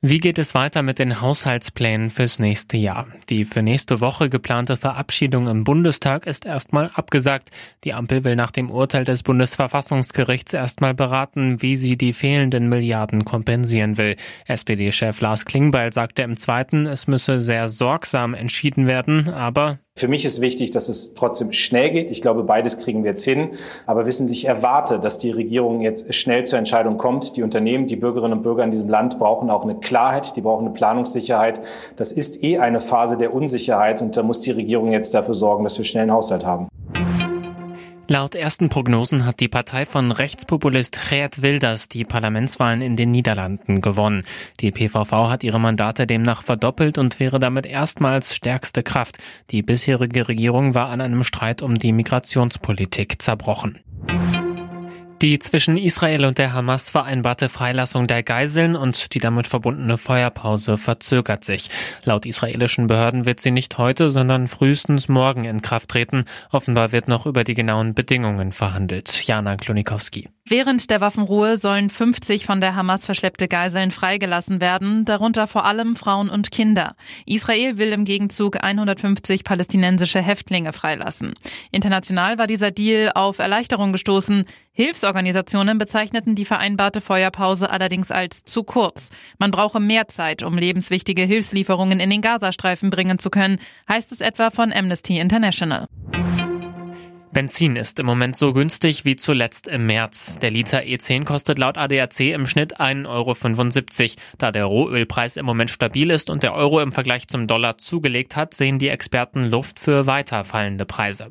Wie geht es weiter mit den Haushaltsplänen fürs nächste Jahr? Die für nächste Woche geplante Verabschiedung im Bundestag ist erstmal abgesagt. Die Ampel will nach dem Urteil des Bundesverfassungsgerichts erstmal beraten, wie sie die fehlenden Milliarden kompensieren will. SPD-Chef Lars Klingbeil sagte im zweiten, es müsse sehr sorgsam entschieden werden, aber für mich ist wichtig, dass es trotzdem schnell geht. Ich glaube, beides kriegen wir jetzt hin. Aber wissen Sie, ich erwarte, dass die Regierung jetzt schnell zur Entscheidung kommt. Die Unternehmen, die Bürgerinnen und Bürger in diesem Land brauchen auch eine Klarheit, die brauchen eine Planungssicherheit. Das ist eh eine Phase der Unsicherheit und da muss die Regierung jetzt dafür sorgen, dass wir schnell einen Haushalt haben. Laut ersten Prognosen hat die Partei von Rechtspopulist Geert Wilders die Parlamentswahlen in den Niederlanden gewonnen. Die PVV hat ihre Mandate demnach verdoppelt und wäre damit erstmals stärkste Kraft. Die bisherige Regierung war an einem Streit um die Migrationspolitik zerbrochen. Die zwischen Israel und der Hamas vereinbarte Freilassung der Geiseln und die damit verbundene Feuerpause verzögert sich. Laut israelischen Behörden wird sie nicht heute, sondern frühestens morgen in Kraft treten. Offenbar wird noch über die genauen Bedingungen verhandelt. Jana Klonikowski. Während der Waffenruhe sollen 50 von der Hamas verschleppte Geiseln freigelassen werden, darunter vor allem Frauen und Kinder. Israel will im Gegenzug 150 palästinensische Häftlinge freilassen. International war dieser Deal auf Erleichterung gestoßen. Hilfsorganisationen bezeichneten die vereinbarte Feuerpause allerdings als zu kurz. Man brauche mehr Zeit, um lebenswichtige Hilfslieferungen in den Gazastreifen bringen zu können, heißt es etwa von Amnesty International. Benzin ist im Moment so günstig wie zuletzt im März. Der Liter E10 kostet laut ADAC im Schnitt 1,75 Euro. Da der Rohölpreis im Moment stabil ist und der Euro im Vergleich zum Dollar zugelegt hat, sehen die Experten Luft für weiter fallende Preise.